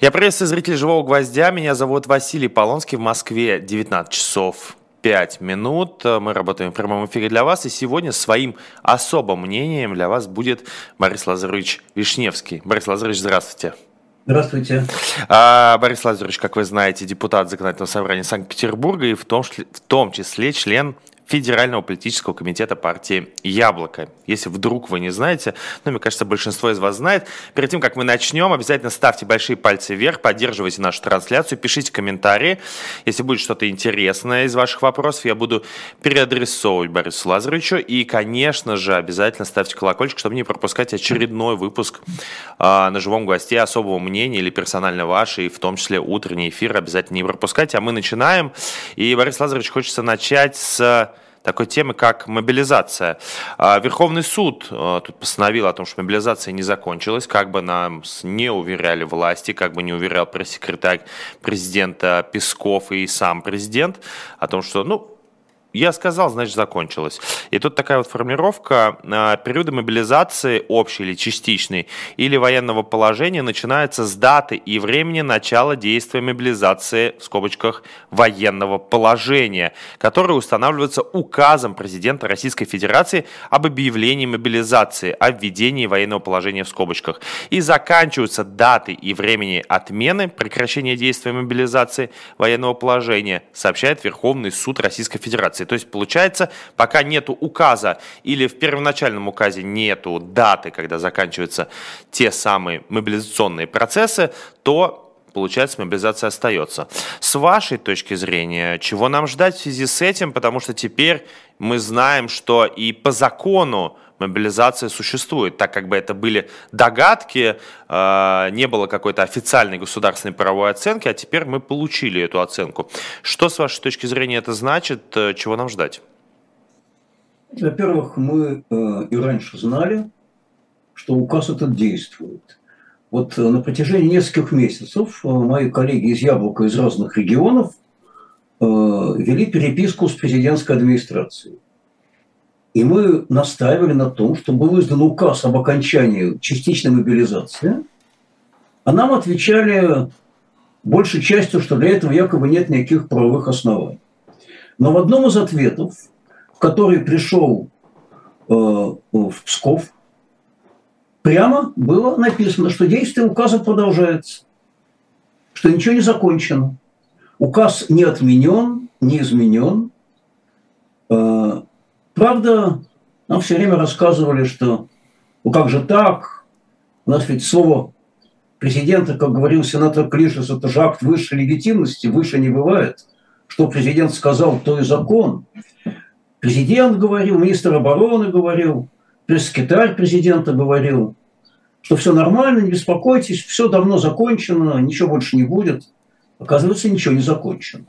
Я приветствую зрителей «Живого гвоздя». Меня зовут Василий Полонский. В Москве 19 часов 5 минут. Мы работаем в прямом эфире для вас. И сегодня своим особым мнением для вас будет Борис Лазарович Вишневский. Борис Лазарович, здравствуйте. Здравствуйте. А, Борис Лазарович, как вы знаете, депутат Законодательного собрания Санкт-Петербурга и в том, в том числе член Федерального политического комитета партии «Яблоко». Если вдруг вы не знаете, ну, мне кажется, большинство из вас знает. Перед тем, как мы начнем, обязательно ставьте большие пальцы вверх, поддерживайте нашу трансляцию, пишите комментарии. Если будет что-то интересное из ваших вопросов, я буду переадресовывать Борису Лазаревичу. И, конечно же, обязательно ставьте колокольчик, чтобы не пропускать очередной выпуск э, на живом госте особого мнения или персонально ваше, и в том числе утренний эфир обязательно не пропускайте. А мы начинаем. И, Борис Лазаревич, хочется начать с такой темы, как мобилизация. А, Верховный суд а, тут постановил о том, что мобилизация не закончилась, как бы нам не уверяли власти, как бы не уверял пресс-секретарь президента Песков и сам президент, о том, что, ну, я сказал, значит, закончилось. И тут такая вот формулировка. А, периоды мобилизации, общей или частичной, или военного положения начинаются с даты и времени начала действия мобилизации, в скобочках, военного положения, которое устанавливается указом президента Российской Федерации об объявлении мобилизации, о введении военного положения в скобочках. И заканчиваются даты и времени отмены, прекращения действия мобилизации военного положения, сообщает Верховный суд Российской Федерации мобилизации. То есть получается, пока нету указа или в первоначальном указе нету даты, когда заканчиваются те самые мобилизационные процессы, то получается, мобилизация остается. С вашей точки зрения, чего нам ждать в связи с этим? Потому что теперь мы знаем, что и по закону мобилизация существует, так как бы это были догадки, э, не было какой-то официальной государственной правовой оценки, а теперь мы получили эту оценку. Что, с вашей точки зрения, это значит? Э, чего нам ждать? Во-первых, мы э, и раньше знали, что указ этот действует. Вот на протяжении нескольких месяцев мои коллеги из Яблока из разных регионов вели переписку с президентской администрацией. И мы настаивали на том, что был издан указ об окончании частичной мобилизации, а нам отвечали большей частью, что для этого якобы нет никаких правовых оснований. Но в одном из ответов, в который пришел э, в Псков, прямо было написано, что действие указа продолжается, что ничего не закончено. Указ не отменен, не изменен. Э, Правда, нам все время рассказывали, что ну как же так? У нас ведь слово президента, как говорил сенатор Клишес, это же акт высшей легитимности, выше не бывает. Что президент сказал, то и закон. Президент говорил, министр обороны говорил, пресс-секретарь президента говорил, что все нормально, не беспокойтесь, все давно закончено, ничего больше не будет. Оказывается, ничего не закончено.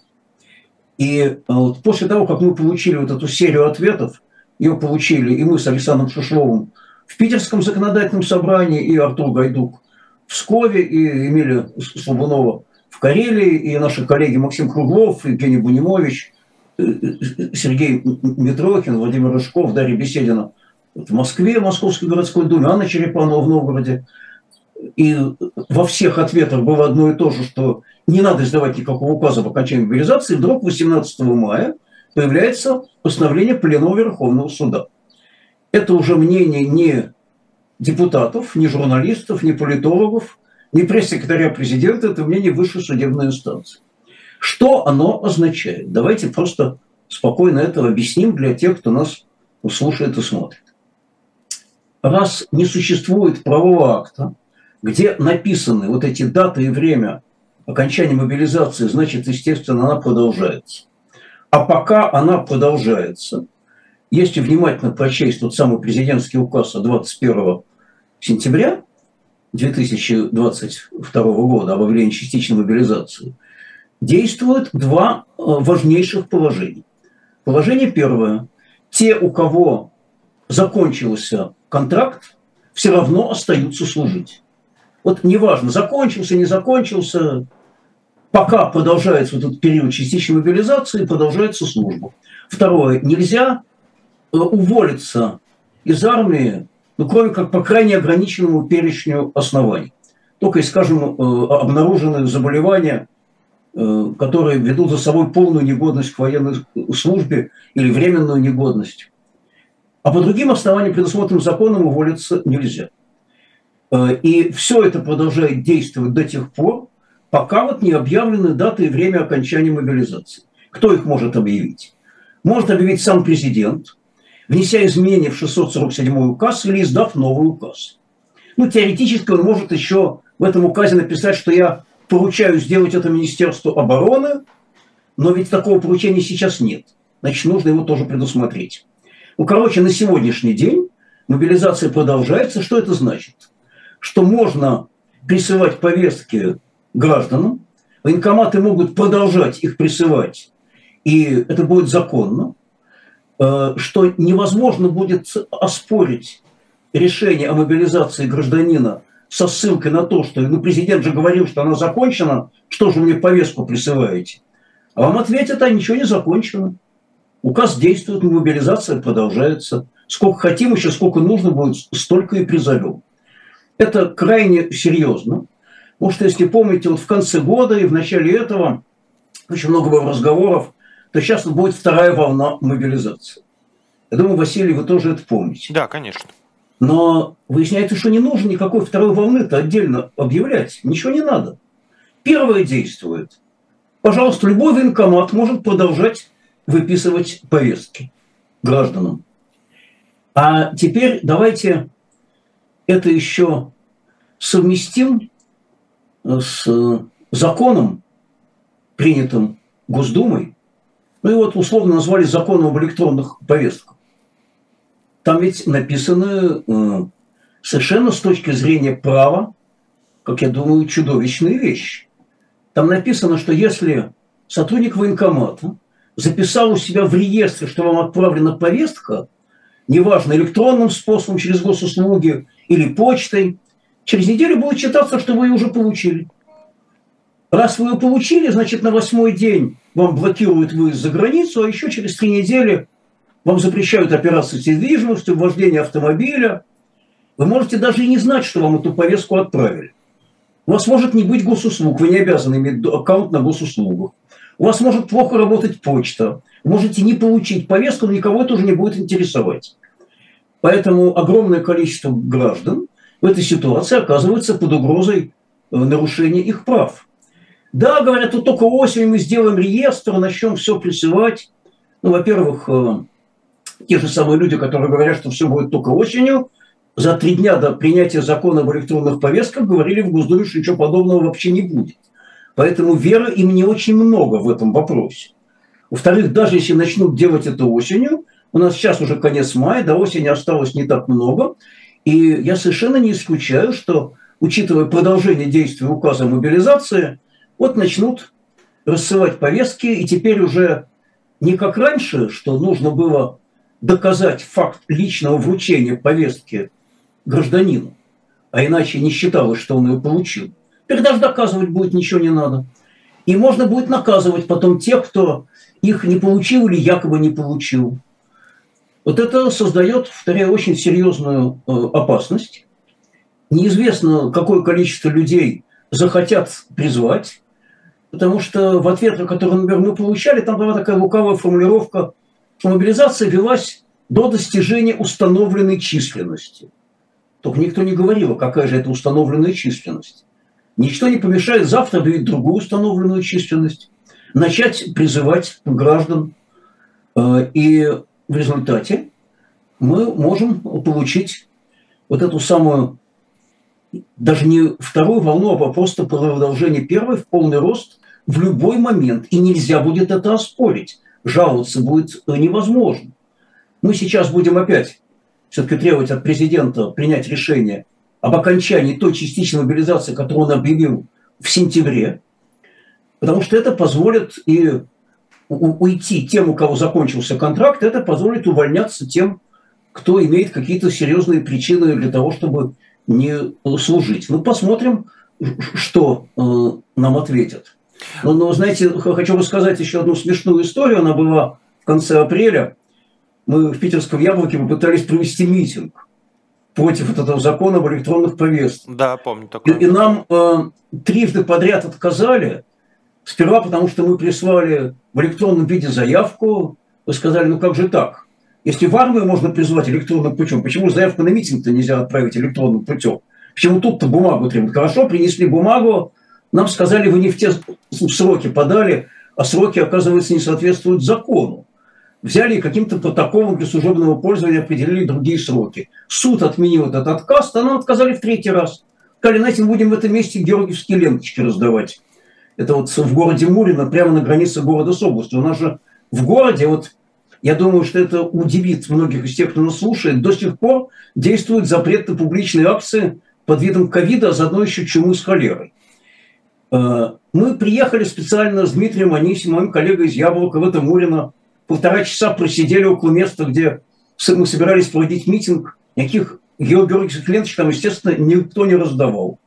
И э, вот после того, как мы получили вот эту серию ответов, ее получили и мы с Александром Шишловым в Питерском законодательном собрании, и Артур Гайдук в Пскове, и Эмилия Слобунова в Карелии, и наши коллеги Максим Круглов, Евгений Бунимович, э, э, Сергей Митрохин, Владимир Рыжков, Дарья Беседина в Москве, Московской городской думе, Анна Черепанова в Новгороде. И во всех ответах было одно и то же, что не надо издавать никакого указа об окончании мобилизации, вдруг 18 мая появляется постановление Пленного Верховного Суда. Это уже мнение не депутатов, не журналистов, не политологов, не пресс-секретаря президента, это мнение высшей судебной инстанции. Что оно означает? Давайте просто спокойно это объясним для тех, кто нас слушает и смотрит. Раз не существует правового акта, где написаны вот эти даты и время окончания мобилизации, значит, естественно, она продолжается. А пока она продолжается, если внимательно прочесть тот самый президентский указ от 21 сентября 2022 года об объявлении частичной мобилизации, действуют два э, важнейших положения. Положение первое. Те, у кого закончился контракт, все равно остаются служить. Вот неважно, закончился, не закончился, пока продолжается вот этот период частичной мобилизации, продолжается служба. Второе, нельзя э, уволиться из армии, ну, кроме как по крайне ограниченному перечню оснований. только, скажем, обнаружены заболевания, которые ведут за собой полную негодность к военной службе или временную негодность. А по другим основаниям, предусмотренным законом, уволиться нельзя. И все это продолжает действовать до тех пор, пока вот не объявлены даты и время окончания мобилизации. Кто их может объявить? Может объявить сам президент, внеся изменения в 647 указ или издав новый указ. Ну, теоретически он может еще в этом указе написать, что я поручаю сделать это Министерству обороны, но ведь такого поручения сейчас нет. Значит, нужно его тоже предусмотреть. Ну, короче, на сегодняшний день мобилизация продолжается. Что это значит? Что можно присылать повестки гражданам, военкоматы могут продолжать их присылать, и это будет законно, э, что невозможно будет оспорить решение о мобилизации гражданина со ссылкой на то, что ну, президент же говорил, что она закончена, что же мне повестку присылаете? А вам ответят, а ничего не закончено. Указ действует, мобилизация продолжается. Сколько хотим еще, сколько нужно будет, столько и призовем. Это крайне серьезно. Потому что, если помните, вот в конце года и в начале этого очень много было разговоров, то сейчас будет вторая волна мобилизации. Я думаю, Василий, вы тоже это помните. Да, конечно. Но выясняется, что не нужно никакой второй волны-то отдельно объявлять. Ничего не надо. Первое действует. Пожалуйста, любой военкомат может продолжать выписывать повестки гражданам. А теперь давайте это еще совместим с законом, принятым Госдумой, ну и вот условно назвали законом об электронных повестках. Там ведь написаны э, совершенно с точки зрения права, как я думаю, чудовищные вещи. Там написано, что если сотрудник военкомата записал у себя в реестре, что вам отправлена повестка, неважно, электронным способом, через госуслуги или почтой, Через неделю будет считаться, что вы ее уже получили. Раз вы ее получили, значит, на восьмой день вам блокируют выезд за границу, а еще через три недели вам запрещают операции с недвижимостью, вождение автомобиля. Вы можете даже и не знать, что вам эту повестку отправили. У вас может не быть госуслуг, вы не обязаны иметь аккаунт на госуслугах. У вас может плохо работать почта. Можете не получить повестку, но никого это уже не будет интересовать. Поэтому огромное количество граждан в этой ситуации оказываются под угрозой э, нарушения их прав. Да, говорят, вот только осенью мы сделаем реестр, начнем все присылать. Ну, во-первых, э, те же самые люди, которые говорят, что все будет только осенью, за три дня до принятия закона об электронных повестках говорили в Госдуме, что ничего подобного вообще не будет. Поэтому веры им не очень много в этом вопросе. Во-вторых, даже если начнут делать это осенью, у нас сейчас уже конец мая, до осени осталось не так много, и я совершенно не исключаю, что, учитывая продолжение действия указа мобилизации, вот начнут рассылать повестки, и теперь уже не как раньше, что нужно было доказать факт личного вручения повестки гражданину, а иначе не считалось, что он ее получил. Теперь даже доказывать будет ничего не надо. И можно будет наказывать потом тех, кто их не получил или якобы не получил. Вот это создает, повторяю, очень серьезную э, опасность. Неизвестно, какое количество людей захотят призвать, потому что в ответ, который, например, мы получали, там была такая лукавая формулировка, что мобилизация велась до достижения установленной численности. Только никто не говорил, какая же это установленная численность. Ничто не помешает завтра объявить другую установленную численность, начать призывать граждан. Э, и в результате мы можем получить вот эту самую, даже не вторую волну, а просто продолжение первой в полный рост в любой момент. И нельзя будет это оспорить. Жаловаться будет невозможно. Мы сейчас будем опять все-таки требовать от президента принять решение об окончании той частичной мобилизации, которую он объявил в сентябре, потому что это позволит и уйти тем, у кого закончился контракт, это позволит увольняться тем, кто имеет какие-то серьезные причины для того, чтобы не служить. Ну, посмотрим, что э, нам ответят. Но, но, знаете, хочу рассказать еще одну смешную историю. Она была в конце апреля. Мы в питерском Яблоке попытались провести митинг. Против вот этого закона об электронных повестках. Да, помню такое. И, и нам э, трижды подряд отказали. Сперва потому, что мы прислали в электронном виде заявку. Вы сказали, ну как же так? Если в армию можно призвать электронным путем, почему заявку на митинг-то нельзя отправить электронным путем? Почему тут-то бумагу требуют? Хорошо, принесли бумагу, нам сказали, вы не в те сроки подали, а сроки, оказывается, не соответствуют закону. Взяли каким-то протоколом для служебного пользования определили другие сроки. Суд отменил этот отказ, а нам отказали в третий раз. Сказали, знаете, мы будем в этом месте георгиевские ленточки раздавать. Это вот в городе Мурино, прямо на границе города с областью. У нас же в городе, вот я думаю, что это удивит многих из тех, кто нас слушает, до сих пор действует запрет на публичные акции под видом ковида, а заодно еще чумы с холерой. Э, мы приехали специально с Дмитрием Анисимом, моим коллегой из Яблока, в это Мурино. Полтора часа просидели около места, где мы собирались проводить митинг. Никаких георгиевских ленточек там, естественно, никто не раздавал.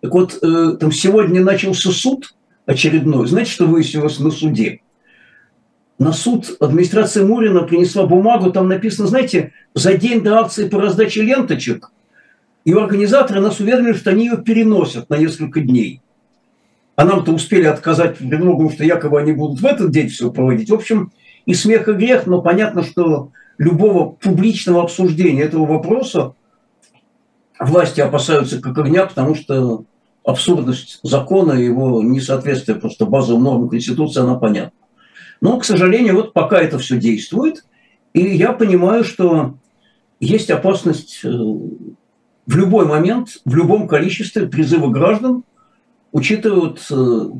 Так вот, э, там сегодня начался суд очередной. Знаете, что выяснилось на суде? На суд администрация Мурина принесла бумагу, там написано, знаете, за день до акции по раздаче ленточек, и организаторы нас уведомили, что они ее переносят на несколько дней а нам-то успели отказать предлогом, что якобы они будут в этот день все проводить. В общем, и смех, и грех, но понятно, что любого публичного обсуждения этого вопроса власти опасаются как огня, потому что абсурдность закона, его несоответствие просто базовым нормам Конституции, она понятна. Но, к сожалению, вот пока это все действует, и я понимаю, что есть опасность э, в любой момент, в любом количестве призыва граждан – учитывают э,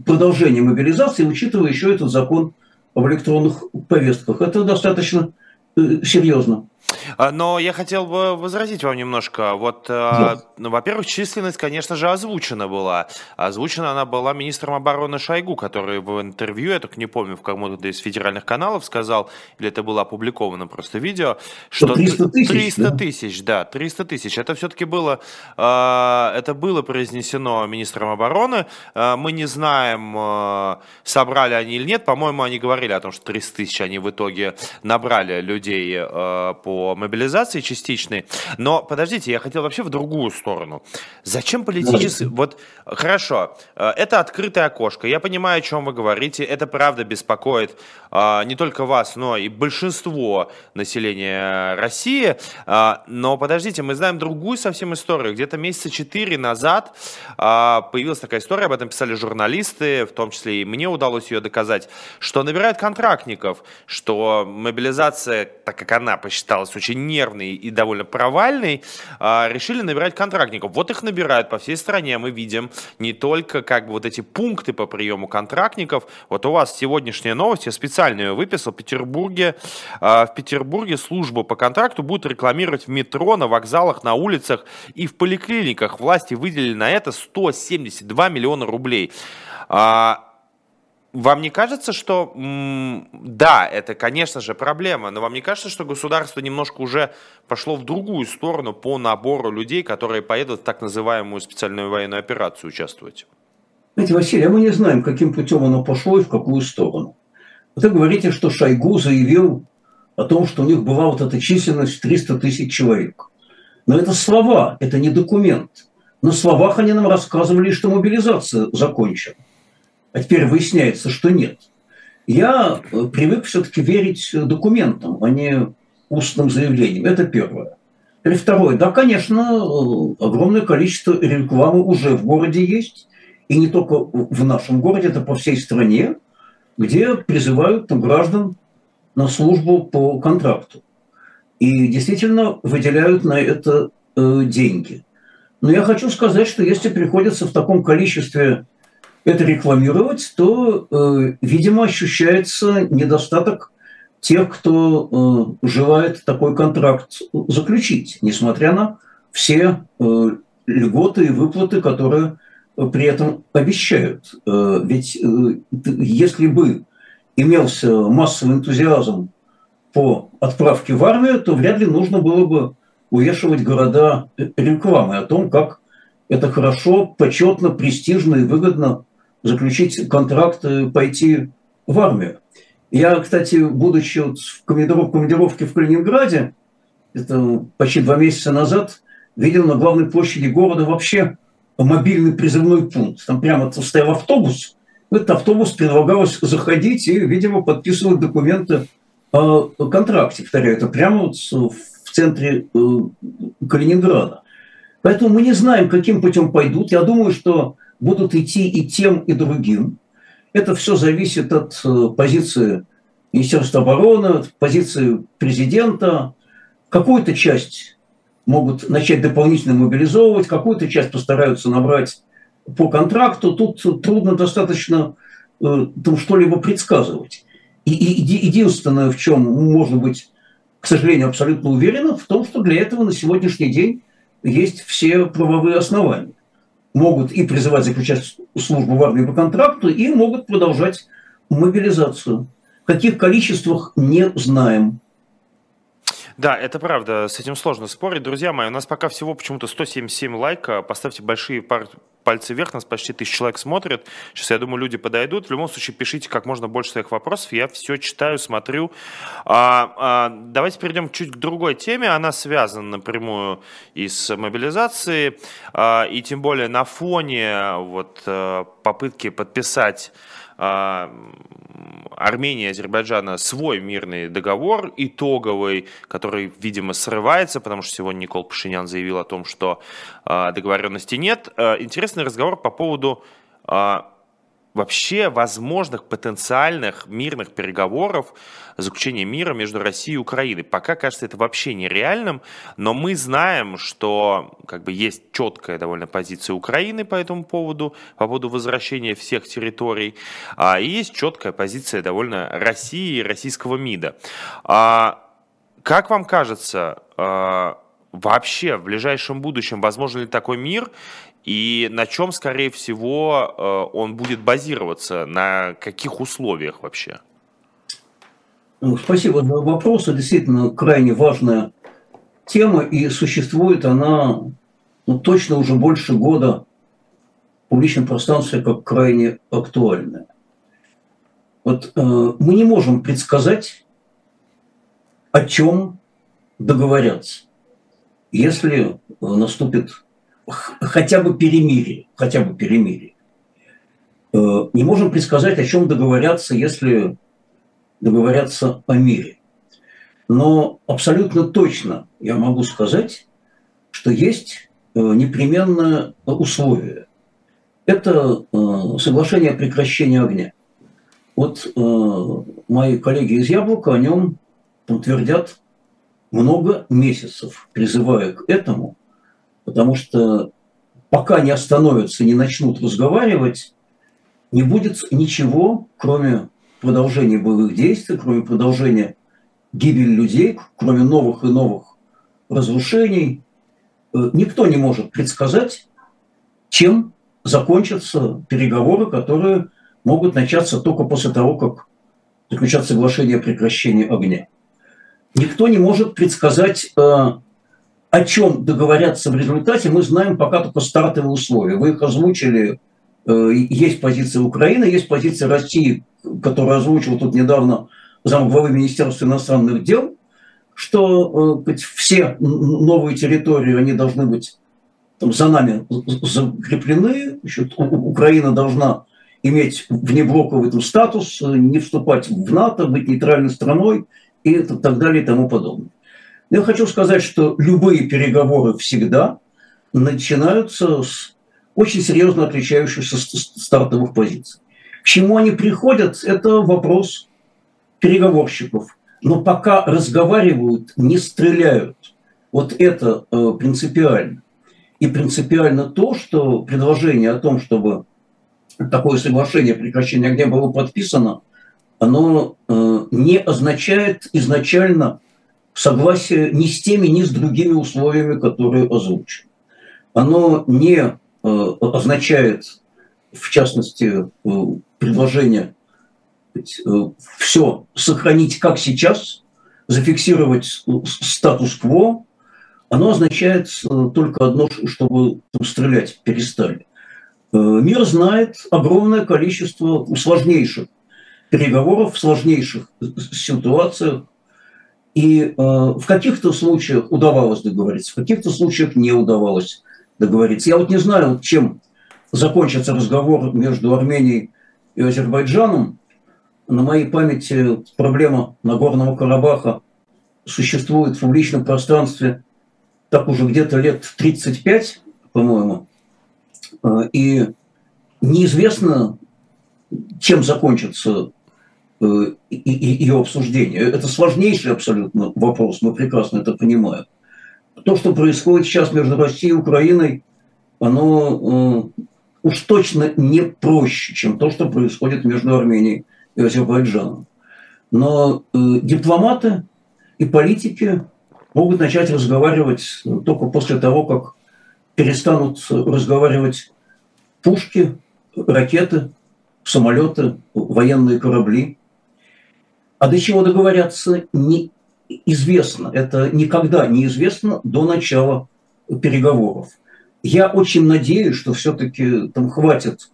продолжение мобилизации, учитывая еще этот закон об электронных повестках. Это достаточно э, серьезно. А, но я хотел бы возразить вам немножко. Вот, да. ну, во-первых, численность, конечно же, озвучена была. Озвучена она была министром обороны Шойгу, который в интервью, я только не помню, в кому-то из федеральных каналов сказал, или это было опубликовано просто видео, что 300 тысяч, 300 тысяч, да? да, 300 тысяч. Это все-таки было, это было произнесено министром обороны. Мы не знаем, собрали они или нет. По-моему, они говорили о том, что 300 тысяч они в итоге набрали людей по мобилизации частичной. Но подождите, я хотел вообще в другую сторону. Зачем политический... Вот, хорошо, э, это открытое окошко. Я понимаю, о чем вы говорите. Это правда беспокоит а, не только вас, но и большинство населения России. А, но подождите, мы знаем другую совсем историю. Где-то месяца четыре назад а, появилась такая история, об этом писали журналисты, в том числе и мне удалось ее доказать, что набирают контрактников, что мобилизация, так как она посчиталась очень нервный и довольно провальный, а, решили набирать контрактников. Вот их набирают по всей стране. Мы видим не только как бы вот эти пункты по приему контрактников. Вот у вас сегодняшняя новость, я специально ее выписал. В Петербурге, а, в Петербурге службу по контракту будут рекламировать в метро, на вокзалах, на улицах и в поликлиниках. Власти выделили на это 172 миллиона рублей. А, вам не кажется, что да, это, конечно же, проблема, но вам не кажется, что государство немножко уже пошло в другую сторону по набору людей, которые поедут в так называемую специальную военную операцию участвовать? Знаете, Василий, а мы не знаем, каким путем оно пошло и в какую сторону. Вы говорите, что Шойгу заявил о том, что у них была вот эта численность 300 тысяч человек. Но это слова, это не документ. На словах они нам рассказывали, что мобилизация закончена а теперь выясняется, что нет. Я э, привык все-таки верить документам, а не устным заявлениям. Это первое. И второе, да, конечно, э, огромное количество рекламы уже в городе есть, и не только в нашем городе, это по всей стране, где призывают там, граждан на службу по контракту. И действительно выделяют на это э, деньги. Но я хочу сказать, что если приходится в таком количестве это рекламировать, то, э, видимо, ощущается недостаток тех, кто э, желает такой контракт заключить, несмотря на все э, льготы и выплаты, которые при этом обещают. Ведь если бы имелся массовый энтузиазм по отправке в армию, то вряд ли нужно было бы увешивать города рекламой о том, как это хорошо, почетно, престижно и выгодно заключить контракт, пойти в армию. Я, кстати, будучи вот в командировке в Калининграде, это почти два месяца назад, видел на главной площади города вообще мобильный призывной пункт. Там прямо стоял автобус, в этот автобус предлагалось заходить и, видимо, подписывать документы о контракте. Повторяю, это прямо вот в центре э, Калининграда. Поэтому мы не знаем, каким путем пойдут. Я думаю, что будут идти и тем, и другим. Это все зависит от э, позиции Министерства обороны, от позиции президента. Какую-то часть могут начать дополнительно мобилизовывать, какую-то часть постараются набрать по контракту. Тут трудно достаточно э, там что-либо предсказывать. И, и единственное, в чем можно быть, к сожалению, абсолютно уверенным, в том, что для этого на сегодняшний день есть все правовые основания. Могут и призывать заключать службу в армии по контракту, и могут продолжать мобилизацию. В каких количествах не знаем. Да, это правда, с этим сложно спорить. Друзья мои, у нас пока всего почему-то 177 лайка. Поставьте большие пар пальцы вверх, нас почти тысяч человек смотрит. Сейчас, я думаю, люди подойдут. В любом случае, пишите как можно больше своих вопросов. Я все читаю, смотрю. А, а, давайте перейдем чуть к другой теме. Она связана напрямую и с мобилизацией, а, и тем более на фоне вот, э, попытки подписать а, Армения и Азербайджана свой мирный договор итоговый, который, видимо, срывается, потому что сегодня Никол Пашинян заявил о том, что а, договоренности нет. А, интересный разговор по поводу вообще возможных потенциальных мирных переговоров, заключения мира между Россией и Украиной. Пока кажется это вообще нереальным, но мы знаем, что как бы есть четкая довольно позиция Украины по этому поводу, по поводу возвращения всех территорий, а, и есть четкая позиция довольно России и российского МИДа. А, как вам кажется, а, вообще в ближайшем будущем возможен ли такой мир и на чем, скорее всего, э, он будет базироваться, на каких условиях вообще? Ну, спасибо за вопрос. Это действительно крайне важная тема, и существует она ну, точно уже больше года в публичном пространстве как крайне актуальная. Вот э, мы не можем предсказать, о чем договорятся, если наступит хотя бы перемирие, хотя бы перемирие. Э, не можем предсказать, о чем договорятся, если договорятся о мире. Но абсолютно точно я могу сказать, что есть э, непременное условие. Это э, соглашение о прекращении огня. Вот мои коллеги из Яблока о нем твердят много месяцев, призывая к этому – потому что пока не остановятся, не начнут разговаривать, не будет ничего, кроме продолжения боевых действий, кроме продолжения гибели людей, кроме новых и новых разрушений. Э, никто не может предсказать, чем закончатся переговоры, которые могут начаться только после того, как заключат соглашение о прекращении огня. Никто не может предсказать, э, о чем договорятся в результате, мы знаем пока только стартовые условия. Вы их озвучили. Э, есть позиция Украины, есть позиция России, которую озвучил тут недавно замглавы Министерства иностранных дел, что э, все новые территории, они должны быть там, за нами закреплены. Значит, Украина должна иметь внеблоковый там, статус, не вступать в НАТО, быть нейтральной страной и так далее и тому подобное. Я хочу сказать, что любые переговоры всегда начинаются с очень серьезно отличающихся стартовых позиций. К чему они приходят, это вопрос переговорщиков. Но пока разговаривают, не стреляют. Вот это э, принципиально. И принципиально то, что предложение о том, чтобы такое соглашение о прекращении огня было подписано, оно э, не означает изначально согласие ни с теми, ни с другими условиями, которые озвучены. Оно не э, означает, в частности, э, предложение э, все сохранить как сейчас, зафиксировать статус-кво, оно означает только одно, чтобы стрелять перестали. Мир знает огромное количество сложнейших переговоров сложнейших ситуациях, И э, в каких-то случаях удавалось договориться, в каких-то случаях не удавалось договориться. Я вот не знаю, чем закончится разговор между Арменией и Азербайджаном. На моей памяти проблема Нагорного Карабаха существует в публичном пространстве так уже где-то лет 35, по-моему. Э, и неизвестно, чем закончится э, ее обсуждение. Это сложнейший абсолютно вопрос, мы прекрасно это понимаем. То, что происходит сейчас между Россией и Украиной, оно э, уж точно не проще, чем то, что происходит между Арменией и Азербайджаном. Но э, дипломаты и политики могут начать разговаривать только после того, как перестанут разговаривать пушки, ракеты, самолеты, военные корабли. А до чего договорятся, неизвестно. Это никогда не известно до начала переговоров. Я очень надеюсь, что все-таки там хватит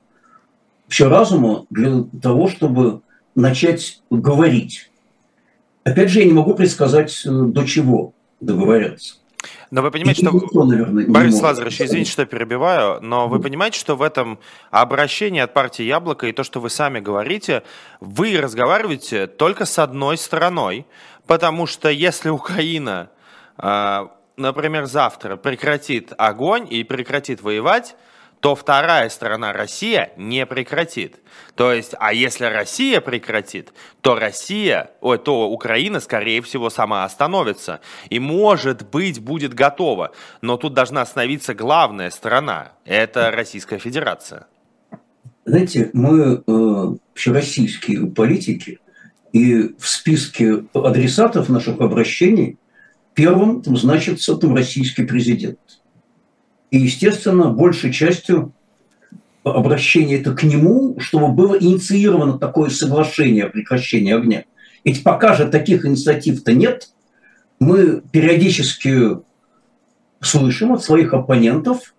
все разума для того, чтобы начать говорить. Опять же, я не могу предсказать, э, до чего договорятся. Но вы понимаете, что... Никто, наверное, Борис Лазаревич, извините, что перебиваю, но вы понимаете, что в этом обращении от партии «Яблоко» и то, что вы сами говорите, вы разговариваете только с одной стороной, потому что если Украина а, например, завтра прекратит огонь и прекратит воевать, то вторая сторона Россия не прекратит. То есть, а если Россия прекратит, то Россия, ой, то Украина, скорее всего, сама остановится. И, может быть, будет готова. Но тут должна остановиться главная сторона. Это Российская Федерация. Знаете, мы э, российские политики, и в списке адресатов наших обращений – Первым там значится там российский президент. И, естественно, большей частью обращение это к нему, чтобы было инициировано такое соглашение о прекращении огня. Ведь пока же таких инициатив-то нет, мы периодически слышим от своих оппонентов,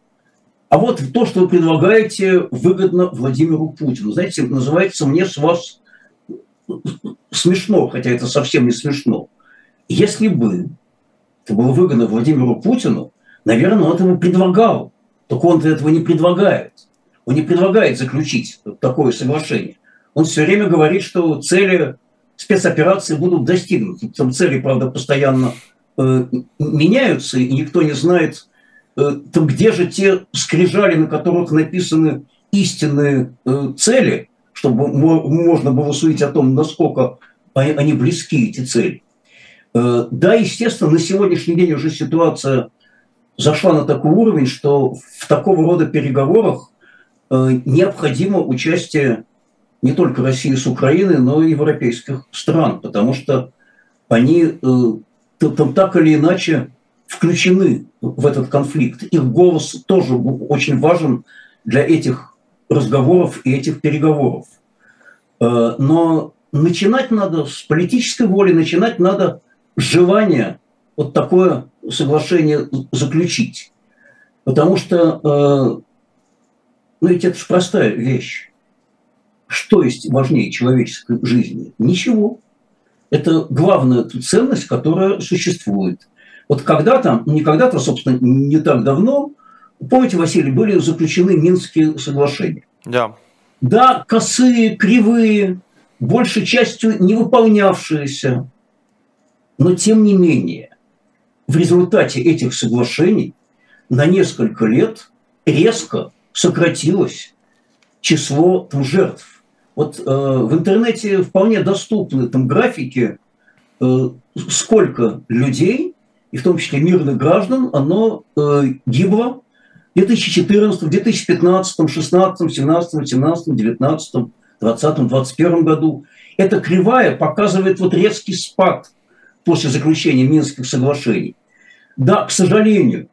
а вот то, что вы предлагаете, выгодно Владимиру Путину. Знаете, называется «Мне с вас смешно», хотя это совсем не смешно. Если бы это было выгодно Владимиру Путину, наверное, он этого предлагал. Только он этого не предлагает. Он не предлагает заключить такое соглашение. Он все время говорит, что цели спецоперации будут достигнуты. Там цели, правда, постоянно э, меняются, и никто не знает, э, там, где же те скрижали, на которых написаны истинные э, цели, чтобы можно было судить о том, насколько они близки, эти цели. Э, да, естественно, на сегодняшний день уже ситуация зашла на такой уровень, что в такого рода переговорах э, необходимо участие не только России с Украиной, но и европейских стран, потому что они э, там так или иначе включены в этот конфликт. Их голос тоже очень важен для этих разговоров и этих переговоров. Но начинать надо с политической воли, начинать надо желание вот такое соглашение заключить. Потому что, э, ну ведь это же простая вещь. Что есть важнее человеческой жизни? Ничего. Это главная ценность, которая существует. Вот когда-то, не когда-то, собственно, не так давно, помните, Василий, были заключены Минские соглашения. Да. Да, косые, кривые, большей частью не выполнявшиеся. Но тем не менее, в результате этих соглашений на несколько лет резко сократилось число там, жертв. Вот э, в интернете вполне доступны там графики, э, сколько людей, и в том числе мирных граждан, оно э, гибло в 2014, в 2015, 2016, 2017, 2018, 2019, 2020, 2021 году. Эта кривая показывает вот резкий спад – после заключения Минских соглашений. Да, к сожалению,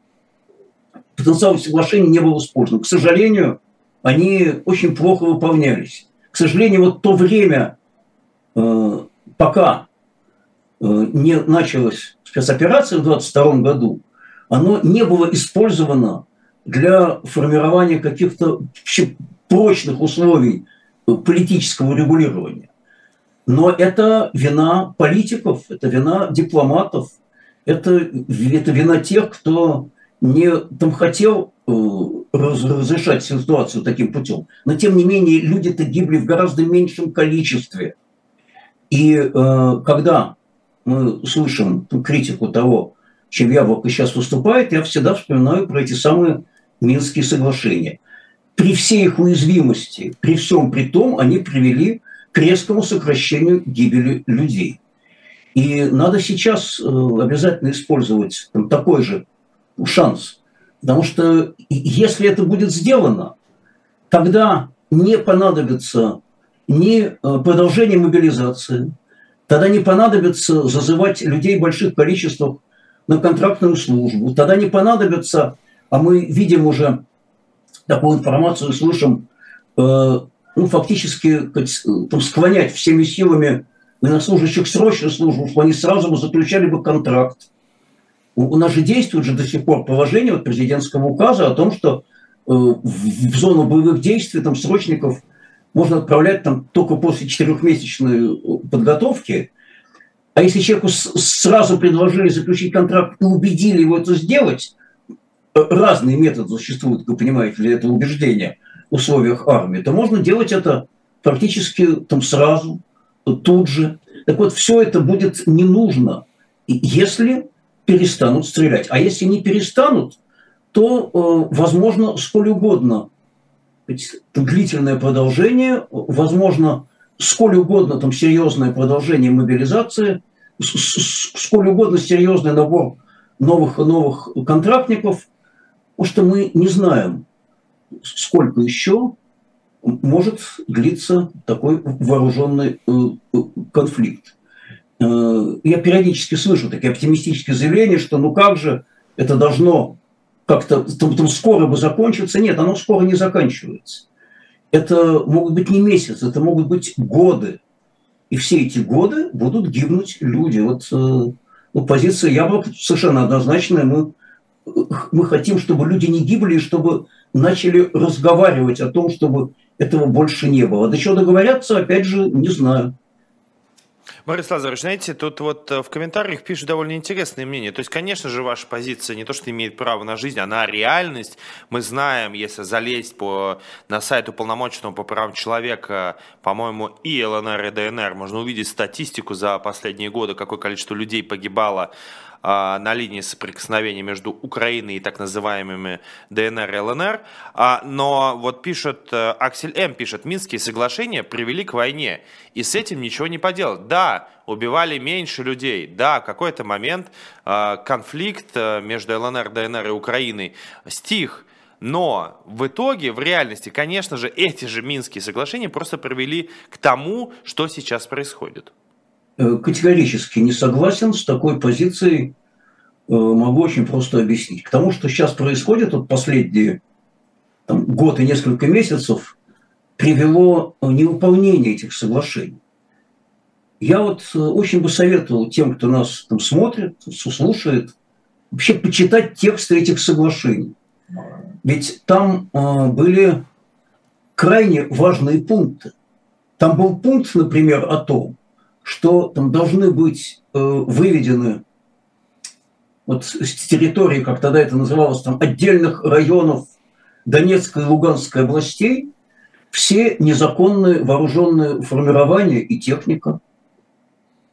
потенциал соглашений не был использован. К сожалению, они очень плохо выполнялись. К сожалению, вот то время, э, пока э, не началась спецоперация в 22 году, оно не было использовано для формирования каких-то прочных условий политического регулирования. Но это вина политиков, это вина дипломатов, это, это вина тех, кто не там хотел э, разрешать ситуацию таким путем. Но тем не менее люди-то гибли в гораздо меньшем количестве. И э, когда мы слышим критику того, чем Яблоко сейчас выступает, я всегда вспоминаю про эти самые Минские соглашения. При всей их уязвимости, при всем при том, они привели к резкому сокращению гибели людей. И надо сейчас э, обязательно использовать такой же шанс. Потому что если это будет сделано, тогда не понадобится ни э, продолжение мобилизации, тогда не понадобится зазывать людей в больших количествах на контрактную службу, тогда не понадобится, а мы видим уже такую информацию, слышим, э, ну, фактически там, склонять всеми силами военнослужащих срочную службу, чтобы они сразу бы заключали бы контракт. У, у нас же действует же до сих пор положение вот президентского указа о том, что э, в, в зону боевых действий там срочников можно отправлять там только после четырехмесячной э, подготовки. А если человеку сразу предложили заключить контракт и убедили его это сделать, э, разные методы существуют, вы понимаете, для этого убеждения условиях армии, то можно делать это практически там сразу, тут же. Так вот, все это будет не нужно, если перестанут стрелять. А если не перестанут, то, э, возможно, сколь угодно длительное продолжение, возможно, сколь угодно там серьезное продолжение мобилизации, сколь угодно серьезный набор новых и новых контрактников, потому что мы не знаем, сколько еще может длиться такой вооруженный э, э, конфликт. Э, я периодически слышу такие оптимистические заявления, что ну как же это должно как-то там, там скоро бы закончиться. Нет, оно скоро не заканчивается. Это могут быть не месяцы, это могут быть годы. И все эти годы будут гибнуть люди. Вот ну, позиция Яблок совершенно однозначная. Мы, мы хотим, чтобы люди не гибли, чтобы начали разговаривать о том, чтобы этого больше не было. До чего договорятся, опять же, не знаю. Борис Лазарович, знаете, тут вот э, в комментариях пишут довольно интересные мнения. То есть, конечно же, ваша позиция не то, что имеет право на жизнь, она реальность. Мы знаем, если залезть по, на сайт уполномоченного по правам человека, по-моему, и ЛНР, и ДНР, можно увидеть статистику за последние годы, какое количество людей погибало на линии соприкосновения между Украиной и так называемыми ДНР и ЛНР. А, но вот пишет, э, Аксель М. пишет, Минские соглашения привели к войне, и с этим ничего не поделать. Да, убивали меньше людей, да, какой-то момент а, конфликт э, между ЛНР, ДНР и Украиной стих, но в итоге, в реальности, конечно же, эти же Минские соглашения просто привели к тому, что сейчас происходит. Э, категорически не согласен с такой позицией, э, могу очень просто объяснить. К тому, что сейчас происходит, вот последние там, год и несколько месяцев, привело невыполнение этих соглашений. Я вот э, очень бы советовал тем, кто нас там смотрит, слушает, вообще почитать тексты этих соглашений. Ведь там э, были крайне важные пункты. Там был пункт, например, о том, что там должны быть э, выведены вот с территории, как тогда это называлось, там отдельных районов Донецкой и Луганской областей все незаконные вооруженные формирования и техника.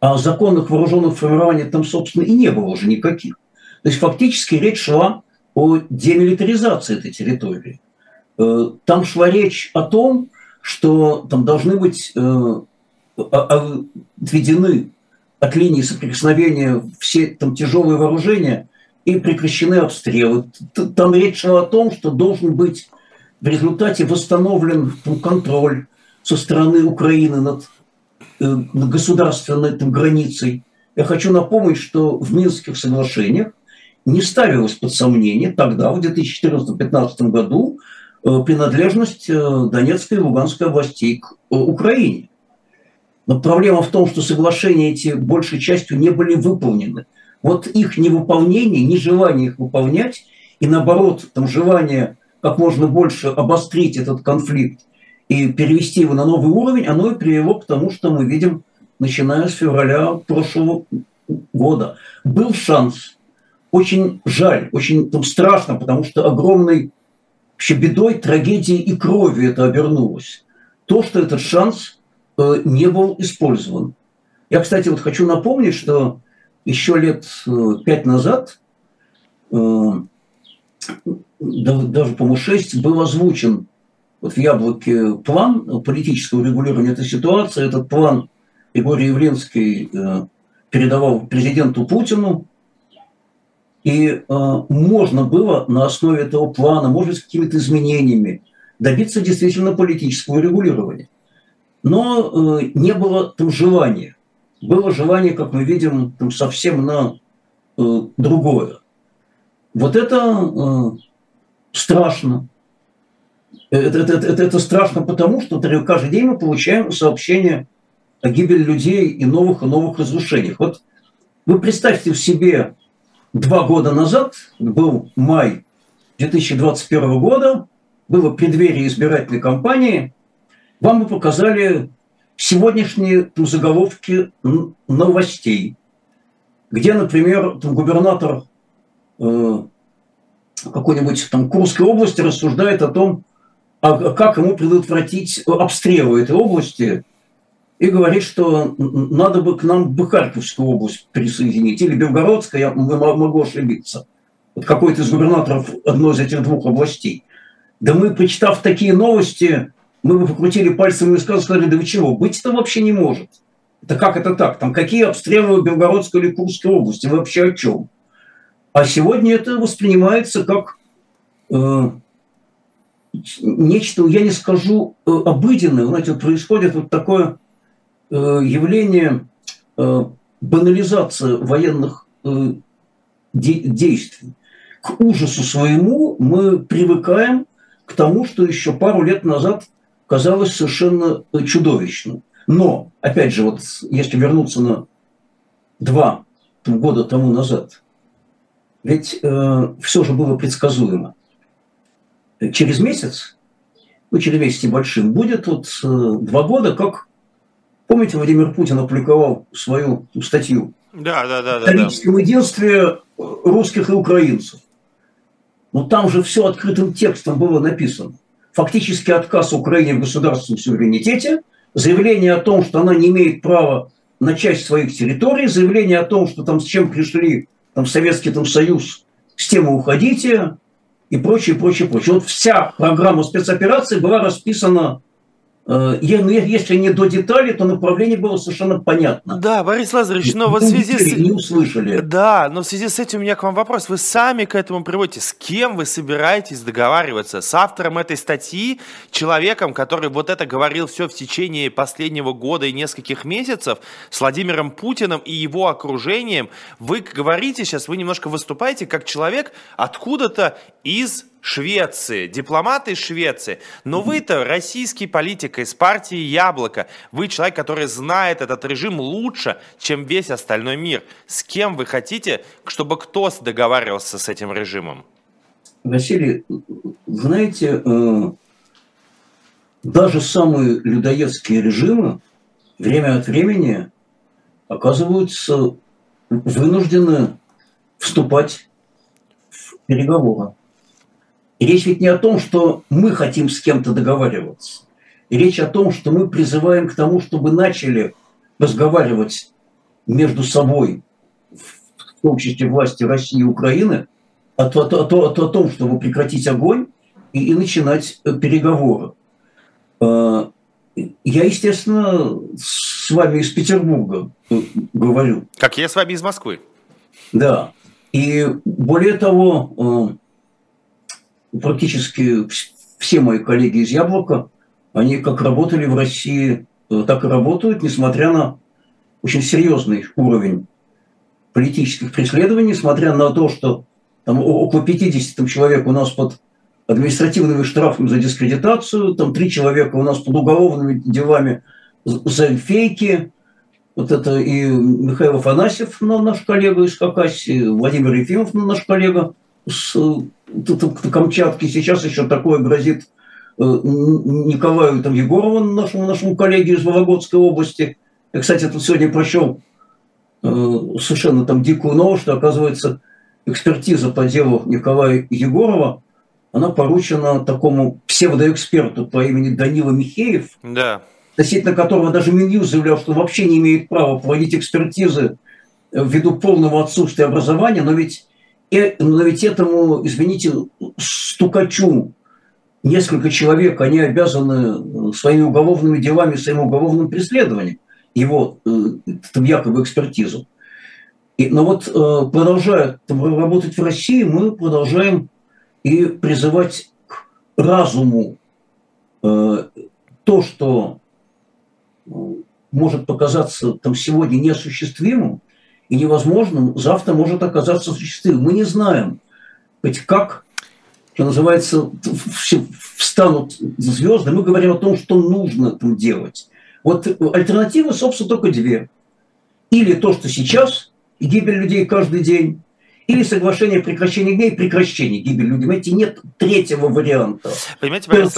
А законных вооруженных формирований там, собственно, и не было уже никаких. То есть фактически речь шла о демилитаризации этой территории. Э, там шла речь о том, что там должны быть э, отведены от линии соприкосновения все там тяжелые вооружения и прекращены обстрелы. Там речь шла о том, что должен быть в результате восстановлен там, контроль со стороны Украины над, э, государственной там, границей. Я хочу напомнить, что в Минских соглашениях не ставилось под сомнение тогда, в 2014-2015 году, э, принадлежность э, Донецкой и Луганской областей к Украине. Но проблема в том, что соглашения эти большей частью не были выполнены. Вот их невыполнение, нежелание их выполнять, и наоборот, там желание как можно больше обострить этот конфликт и перевести его на новый уровень, оно и привело к тому, что мы видим начиная с февраля прошлого года. Был шанс. Очень жаль, очень там, страшно, потому что огромной вообще бедой, трагедией и кровью это обернулось. То, что этот шанс не был использован. Я, кстати, вот хочу напомнить, что еще лет э, пять назад, э, даже, по-моему, шесть, был озвучен вот в «Яблоке» план политического регулирования этой ситуации. Этот план Григорий Явленский э, передавал президенту Путину, и э, можно было на основе этого плана, может быть, с какими-то изменениями, добиться действительно политического регулирования. Но э, не было там желания. Было желание, как мы видим, там совсем на э, другое. Вот это э, страшно. Это, это, это, это страшно потому, что каждый день мы получаем сообщения о гибели людей и новых и новых разрушениях. Вот вы представьте в себе два года назад, был май 2021 года, было преддверие избирательной кампании, вам бы показали сегодняшние заголовки новостей, где, например, там, губернатор э, какой-нибудь там Курской области рассуждает о том, а как ему предотвратить обстрелы этой области – и говорит, что надо бы к нам бы Харьковскую область присоединить, или Белгородская, я могу ошибиться. Вот какой-то из губернаторов одной из этих двух областей. Да мы, почитав такие новости, мы бы покрутили пальцем и сказали, да вы чего, быть-то вообще не может. Это как это так? Там какие обстрелы Белгородской или Курской области? Вы вообще о чем? А сегодня это воспринимается как э, нечто, я не скажу, э, обыденное. Знаете, вот происходит вот такое Э, явление э, банализации военных э, действий. К ужасу своему мы привыкаем к тому, что еще пару лет назад казалось совершенно чудовищным. Но, опять же, вот если вернуться на два года тому назад, ведь э, все же было предсказуемо. Через месяц, ну, через месяц небольшим, будет вот э, два года, как Помните, Владимир Путин опубликовал свою статью? Да, да, да. О историческом да, единстве русских и украинцев. Но там же все открытым текстом было написано. Фактически отказ Украине в государственном суверенитете, заявление о том, что она не имеет права на часть своих территорий, заявление о том, что там с чем пришли там, Советский там, Союз, с тем уходите, и прочее, прочее, прочее. Вот вся программа спецоперации была расписана если не до деталей, то направление было совершенно понятно. Да, Борис Лазаревич, но вот в связи с... Не услышали. Да, но в связи с этим у меня к вам вопрос. Вы сами к этому приводите. С кем вы собираетесь договариваться? С автором этой статьи, человеком, который вот это говорил все в течение последнего года и нескольких месяцев, с Владимиром Путиным и его окружением. Вы говорите сейчас, вы немножко выступаете как человек откуда-то из Швеции, дипломаты из Швеции. Но вы-то российский политик из партии «Яблоко». Вы человек, который знает этот режим лучше, чем весь остальной мир. С кем вы хотите, чтобы кто договаривался с этим режимом? Василий, знаете, э, даже самые людоедские режимы время от времени оказываются вынуждены вступать в переговоры. И речь ведь не о том, что мы хотим с кем-то договариваться. И речь о том, что мы призываем к тому, чтобы начали разговаривать между собой, в том числе власти России и Украины, о, о, о, о, том, чтобы прекратить огонь и, и начинать э, переговоры. А, я, естественно, с вами из Петербурга э, говорю. Как я с вами из Москвы. Да. И более того, э, практически все мои коллеги из Яблока, они как работали в России, э, так и работают, несмотря на очень серьезный уровень политических преследований, несмотря на то, что там около 50 там, человек у нас под административными штрафами за дискредитацию, там три человека у нас под уголовными делами за фейки, вот это и Михаил Афанасьев, наш коллега из Хакасии, Владимир Ефимов, наш коллега с Камчатки. Сейчас еще такое грозит э, Николаю там, Егорову, нашему, нашему коллеге из Вологодской области. Я, кстати, тут сегодня прочел э, совершенно там дикую новость, что, оказывается, экспертиза по делу Николая Егорова, она поручена такому псевдоэксперту по имени Данила Михеев, да. относительно которого даже Минюс заявлял, что вообще не имеет права проводить экспертизы ввиду полного отсутствия образования, но ведь, э, но ведь этому, извините, стукачу несколько человек, они обязаны своими уголовными делами, своим уголовным преследованием его э, там, якобы экспертизу. И, но вот э, продолжая работать в России, мы продолжаем и призывать к разуму э, то, что может показаться там сегодня неосуществимым и невозможным, завтра может оказаться осуществимым. Мы не знаем, ведь как, что называется, встанут звезды, мы говорим о том, что нужно там делать. Вот альтернативы, собственно, только две. Или то, что сейчас, гибель людей каждый день, или соглашение о прекращении дней, прекращение гибели людей. Понимаете, нет третьего варианта. Понимаете, Борис,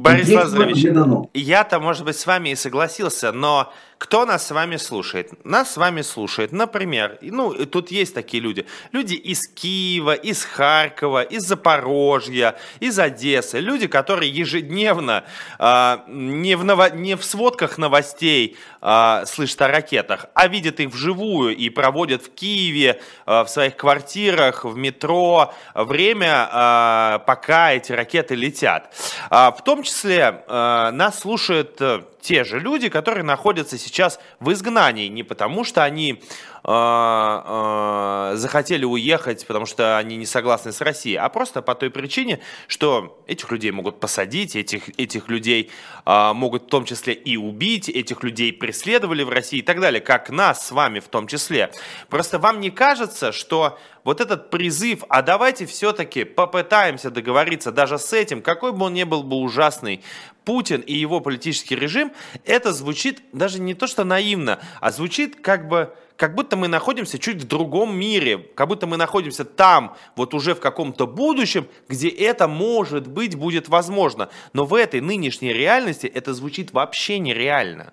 Борис Лазаревич, я-то, может быть, с вами и согласился, но кто нас с вами слушает? Нас с вами слушает, например, ну, тут есть такие люди. Люди из Киева, из Харькова, из Запорожья, из Одессы. Люди, которые ежедневно э, не, в ново... не в сводках новостей э, слышат о ракетах, а видят их вживую и проводят в Киеве, э, в своих квартирах, в метро время, э, пока эти ракеты летят. Э, в том числе э, нас слушают те же люди, которые находятся сейчас в изгнании, не потому что они э, э, захотели уехать, потому что они не согласны с Россией, а просто по той причине, что этих людей могут посадить, этих, этих людей э, могут в том числе и убить, этих людей преследовали в России и так далее, как нас с вами в том числе. Просто вам не кажется, что вот этот призыв, а давайте все-таки попытаемся договориться даже с этим, какой бы он ни был бы ужасный, Путин и его политический режим, это звучит даже не то что наивно, а звучит как бы как будто мы находимся чуть в другом мире, как будто мы находимся там, вот уже в каком-то будущем, где это, может быть, будет возможно. Но в этой нынешней реальности это звучит вообще нереально.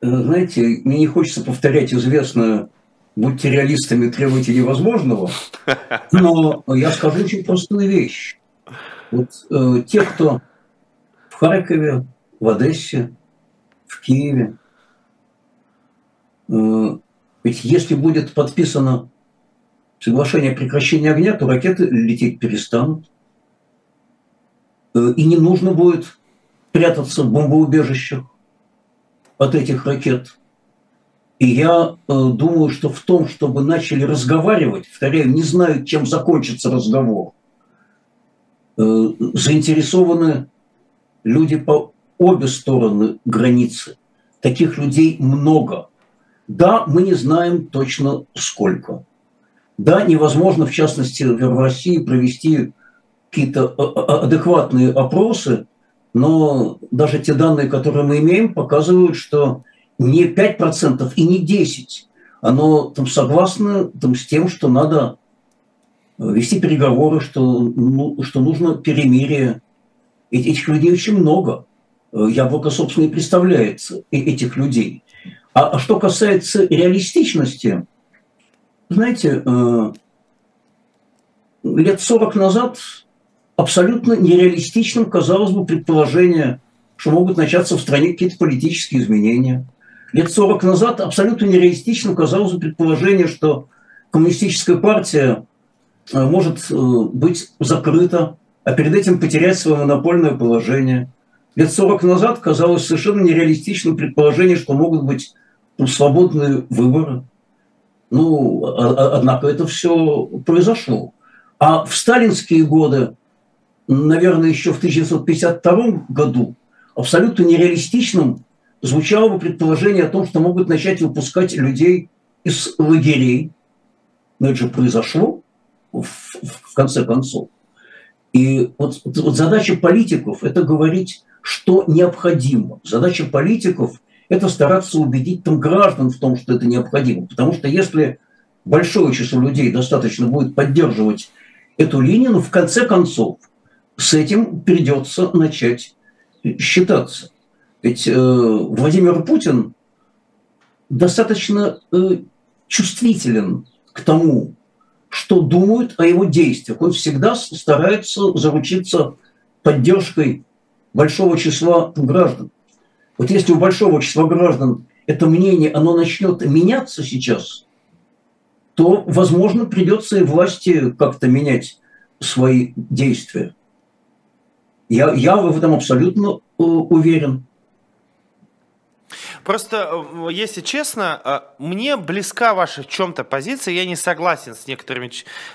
Знаете, мне не хочется повторять известную «будьте реалистами, требуйте невозможного», но я скажу очень простую вещь. Вот э, те, кто в Харькове, в Одессе, в Киеве. Э, ведь если будет подписано соглашение о прекращении огня, то ракеты лететь перестанут. Э, и не нужно будет прятаться в бомбоубежищах от этих ракет. И я э, думаю, что в том, чтобы начали разговаривать, повторяю, не знаю, чем закончится разговор, заинтересованы люди по обе стороны границы. Таких людей много. Да, мы не знаем точно сколько. Да, невозможно, в частности, в России провести какие-то а, а, адекватные опросы, но даже те данные, которые мы имеем, показывают, что не 5% и не 10%. Оно там согласно там, с тем, что надо вести переговоры, что, ну, что нужно перемирие, Этих людей очень много. Э, Яблоко, собственно, и представляет этих людей. А, а что касается реалистичности, знаете, э, лет 40 назад абсолютно нереалистичным казалось бы предположение, что могут начаться в стране какие-то политические изменения. Лет 40 назад абсолютно нереалистичным казалось бы предположение, что коммунистическая партия э, может быть закрыта, а перед этим потерять свое монопольное положение. Лет 40 назад казалось совершенно нереалистичным предположение, что могут быть ну, свободные выборы. Ну, а, а, однако это все произошло. А в сталинские годы, наверное, еще в 1952 году, абсолютно нереалистичным звучало бы предположение о том, что могут начать выпускать людей из лагерей. Но это же произошло в, в конце концов. И вот, вот задача политиков – это говорить, что необходимо. Задача политиков – это стараться убедить там граждан в том, что это необходимо. Потому что если большое число людей достаточно будет поддерживать эту линию, ну, в конце концов, с этим придется начать считаться. Ведь э, Владимир Путин достаточно э, чувствителен к тому, что думают о его действиях. Он всегда старается заручиться поддержкой большого числа граждан. Вот если у большого числа граждан это мнение, оно начнет меняться сейчас, то, возможно, придется и власти как-то менять свои действия. Я, я в этом абсолютно э, уверен. Просто, э, если честно, э, мне близка ваша в чем-то позиция. Я не согласен с некоторыми,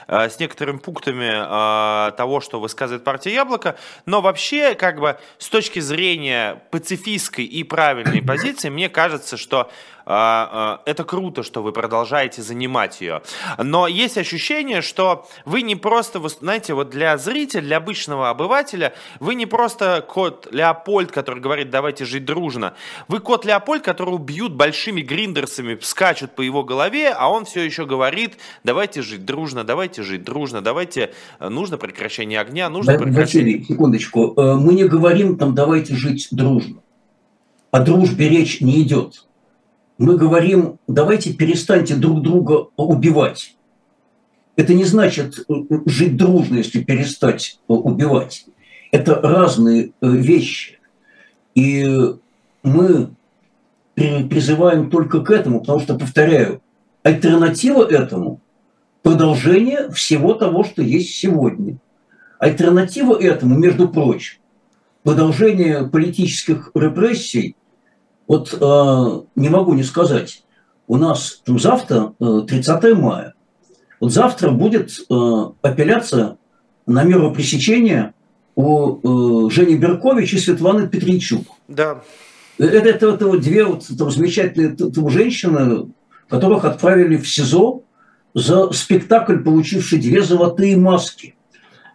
э, с некоторыми пунктами того, что высказывает партия Яблоко. Но вообще, как бы, с точки зрения пацифистской и правильной позиции, мне кажется, что это круто, что вы продолжаете занимать ее. Но есть ощущение, что вы не просто, знаете, вот для зрителя, для обычного обывателя, вы не просто кот Леопольд, который говорит, давайте жить дружно. Вы кот Леопольд, которого бьют большими гриндерсами, скачут по его голове, а он все еще говорит, давайте жить дружно, давайте жить дружно, давайте, э, нужно прекращение огня, нужно прекращение... Василий, секундочку, э, мы не говорим там, давайте жить дружно. О дружбе речь не идет мы говорим, давайте перестаньте друг друга убивать. Это не значит э, жить дружно, если перестать э, убивать. Это разные э, вещи. И мы призываем только к этому, потому что, повторяю, альтернатива этому – продолжение всего того, что есть сегодня. Альтернатива этому, между прочим, продолжение политических репрессий – вот э, не могу не сказать, у нас там, завтра э, 30 мая. Вот завтра будет э, апелляция на меру пресечения у э, Жени Беркович и Светланы Петричук. Да. Это, это, это вот две вот, там, замечательные там, женщины, которых отправили в СИЗО за спектакль, получивший две золотые маски.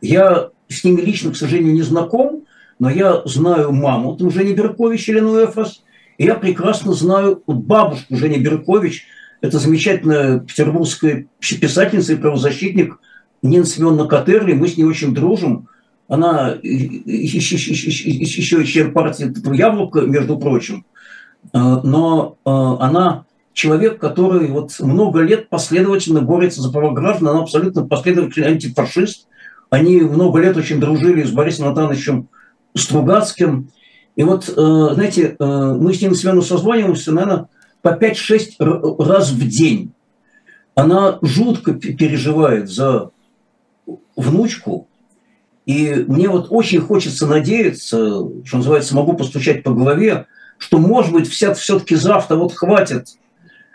Я с ними лично, к сожалению, не знаком, но я знаю маму там, Жени Беркович, Елену Эфрос, я прекрасно знаю бабушку Жени Беркович, это замечательная петербургская писательница и правозащитник Нина Семеновна Катерли, мы с ней очень дружим. Она еще, еще член партии Яблоко, между прочим. А, но а, она человек, который вот много лет последовательно борется за права граждан, она абсолютно последовательный антифашист. Они много лет очень дружили с Борисом Натановичем Стругацким. И вот, э, знаете, э, мы с ним Семеном созваниваемся, наверное, по 5-6 раз в день. Она жутко переживает за внучку, и мне вот очень хочется надеяться, что называется, могу постучать по голове, что, может быть, все-таки завтра вот хватит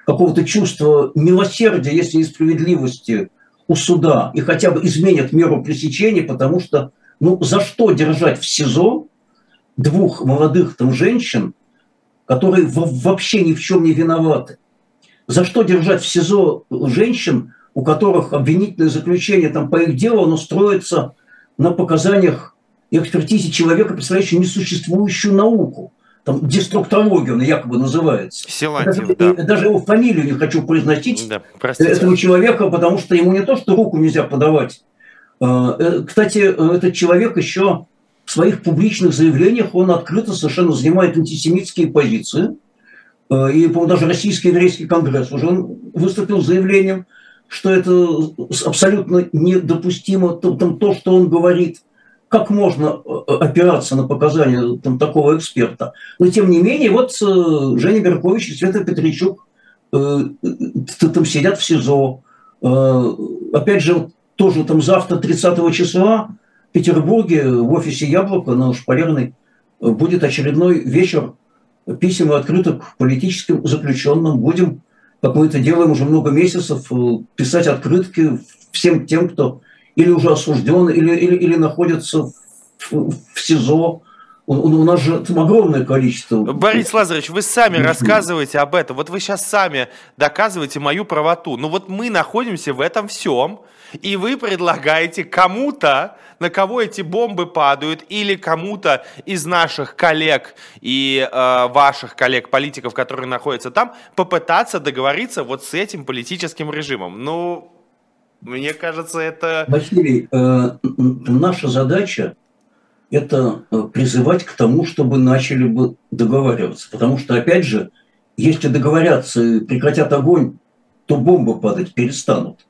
какого-то чувства милосердия, если не справедливости у суда, и хотя бы изменят меру пресечения, потому что, ну, за что держать в СИЗО двух молодых там женщин, которые вообще ни в чем не виноваты. За что держать в СИЗО женщин, у которых обвинительное заключение там, по их делу, оно строится на показаниях и экспертизе человека, представляющего несуществующую науку. Там деструктологию она якобы называется. Силантьев, даже, да. даже его фамилию не хочу произносить да, этого человека, потому что ему не то, что руку нельзя подавать. А, э, кстати, этот человек еще в своих публичных заявлениях он открыто совершенно занимает антисемитские позиции. Э, и, по-моему, даже Российский еврейский конгресс уже он выступил с заявлением, что это абсолютно недопустимо, там, то, что он говорит, как можно э, опираться на показания там, такого эксперта. Но, тем не менее, вот э, Женя Беркович и Света Петричук там сидят в СИЗО. Опять же, тоже там завтра, 30 числа, Петербурге в офисе «Яблоко» на Шпалерной будет очередной вечер писем и открыток политическим заключенным. Будем, как мы это делаем уже много месяцев, писать открытки всем тем, кто или уже осужден, или, или, или находится в, в СИЗО, у, у нас же там огромное количество. Борис Лазаревич, вы сами рассказываете об этом. Вот вы сейчас сами доказываете мою правоту. Ну вот мы находимся в этом всем и вы предлагаете кому-то, на кого эти бомбы падают, или кому-то из наших коллег и э, ваших коллег-политиков, которые находятся там, попытаться договориться вот с этим политическим режимом. Ну, мне кажется, это... Василий, э, наша задача это э, призывать к тому, чтобы начали бы договариваться. Потому что, опять же, если договорятся и прекратят огонь, то бомбы падать перестанут.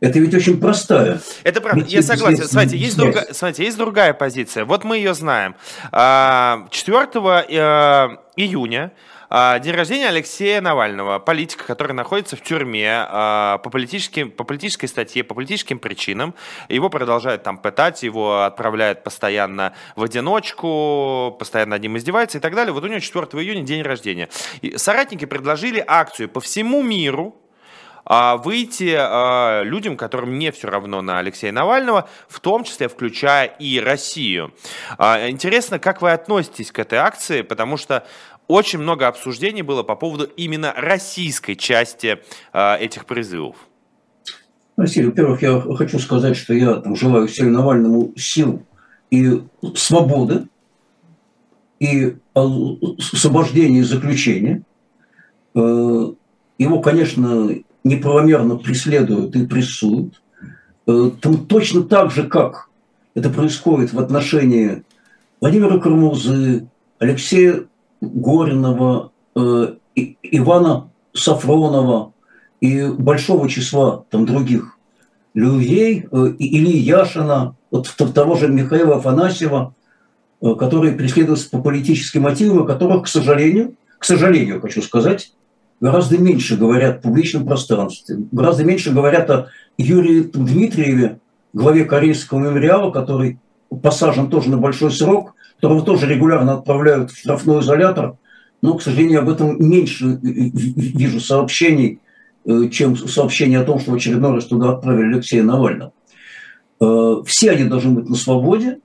Это ведь очень простая. Это правда, я согласен. Смотрите есть, другая, смотрите, есть другая позиция. Вот мы ее знаем. 4 а, э, июня день рождения Алексея Навального, политика, который находится в тюрьме а, по, политическим, по политической статье, по политическим причинам. Его продолжают там пытать, его отправляют постоянно в одиночку, постоянно над ним издеваются и так далее. Вот у него 4 июня день рождения. И соратники предложили акцию по всему миру, а, выйти а, людям, которым не все равно на Алексея Навального, в том числе включая и Россию. А, интересно, как вы относитесь к этой акции, потому что очень много обсуждений было по поводу именно российской части э, этих призывов. Василий, во-первых, я хочу сказать, что я там, желаю Алексею Навальному сил и свободы, и освобождения из заключения. Э, его, конечно, неправомерно преследуют и прессуют. Э, там точно так же, как это происходит в отношении Владимира Кармузы, Алексея Горинова, э, Ивана Сафронова и большого числа там других людей, э, Ильи Яшина, вот того же Михаила Афанасьева, э, которые преследуются по политическим мотивам, о которых, к сожалению, к сожалению, хочу сказать, гораздо меньше говорят в публичном пространстве, гораздо меньше говорят о Юрии Дмитриеве, главе Корейского мемориала, который посажен тоже на большой срок, которого тоже регулярно отправляют в штрафной изолятор, но, к сожалению, об этом меньше вижу сообщений, э, чем сообщения о том, что в очередной раз туда отправили Алексея Навального. Э, все они должны быть на свободе,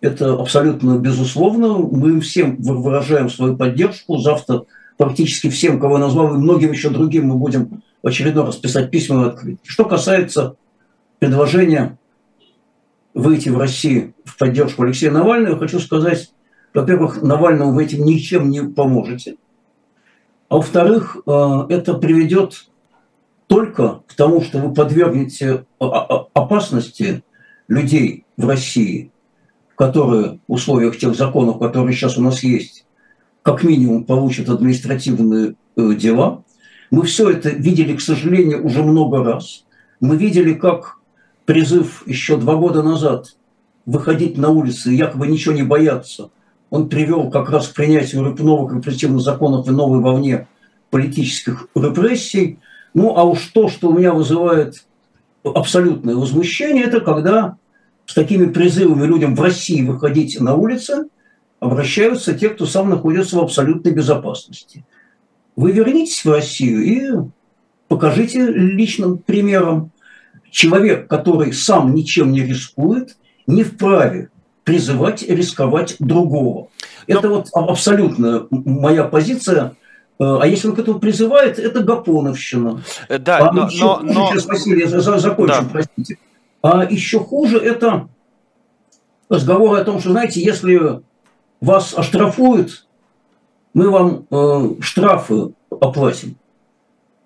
это абсолютно безусловно. Мы им всем выражаем свою поддержку. Завтра практически всем, кого я назвал, и многим еще другим мы будем в очередной раз писать письма и открыть. Что касается предложения выйти в Россию в поддержку Алексея Навального, хочу сказать, во-первых, Навальному вы этим ничем не поможете. А во-вторых, э, это приведет только к тому, что вы подвергнете опасности людей в России, которые в условиях тех законов, которые сейчас у нас есть, как минимум получат административные э, дела. Мы все это видели, к сожалению, уже много раз. Мы видели, как призыв еще два года назад выходить на улицы и якобы ничего не бояться, он привел как раз к принятию новых репрессивных законов и новой волне политических репрессий. Ну, а уж то, что у меня вызывает абсолютное возмущение, это когда с такими призывами людям в России выходить на улицы обращаются те, кто сам находится в абсолютной безопасности. Вы вернитесь в Россию и покажите личным примером, человек, который сам ничем не рискует, не вправе призывать рисковать другого. Но... Это вот абсолютно моя позиция. Э, а если он к этому призывает, это Гапоновщина. Э, да, а но, еще но, хуже, но... сейчас, Василий, я закончу, да. простите. А еще хуже это разговоры о том, что, знаете, если вас оштрафуют, мы вам э, штрафы оплатим.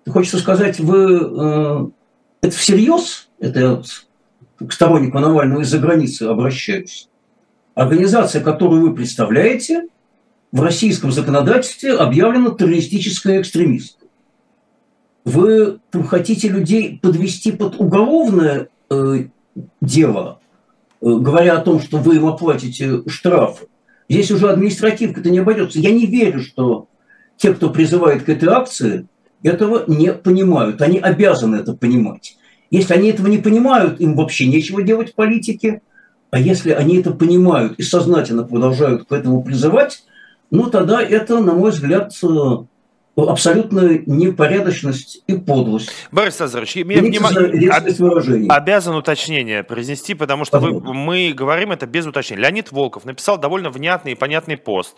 Хочется сказать, вы э, это всерьез, это я вот к стороннику Навального из-за границы обращаюсь. Организация, которую вы представляете, в российском законодательстве объявлена террористической экстремисткой. Вы там, хотите людей подвести под уголовное э, дело, э, говоря о том, что вы им оплатите штрафы. Здесь уже административка-то не обойдется. Я не верю, что те, кто призывает к этой акции, этого не понимают. Они обязаны это понимать. Если они этого не понимают, им вообще нечего делать в политике. А если они это понимают и сознательно продолжают к этому призывать, ну тогда это, на мой взгляд, абсолютная непорядочность и подлость. Борис Лазарович, я вним... обязан уточнение произнести, потому что вы, мы говорим это без уточнения. Леонид Волков написал довольно внятный и понятный пост.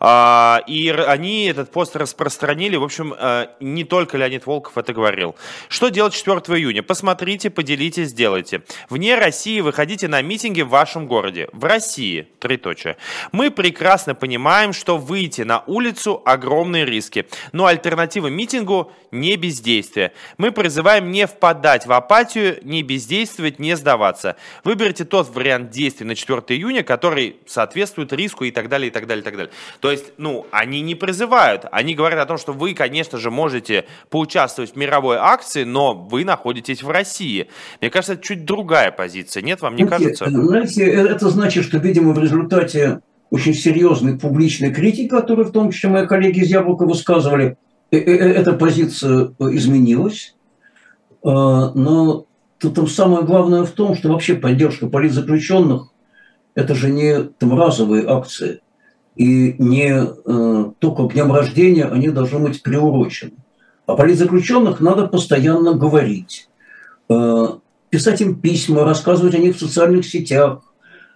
А, и они этот пост распространили. В общем, э, не только Леонид Волков это говорил. Что делать 4 июня? Посмотрите, поделитесь, сделайте. Вне России выходите на митинги в вашем городе. В России, троеточие. Мы прекрасно понимаем, что выйти на улицу – огромные риски но альтернатива митингу – не бездействие. Мы призываем не впадать в апатию, не бездействовать, не сдаваться. Выберите тот вариант действий на 4 июня, который соответствует риску и так далее, и так далее, и так далее. То есть, ну, они не призывают, они говорят о том, что вы, конечно же, можете поучаствовать в мировой акции, но вы находитесь в России. Мне кажется, это чуть другая позиция. Нет, вам не знаете, кажется? Знаете, э, это значит, что, видимо, в результате очень серьезной публичной критики, которую в том числе мои коллеги из Яблока высказывали, э, э, эта позиция изменилась. Но тут там самое главное в том, что вообще поддержка политзаключенных – это же не там разовые акции. И не только к дням рождения они должны быть приурочены. О политзаключенных надо постоянно говорить, писать им письма, рассказывать о них в социальных сетях.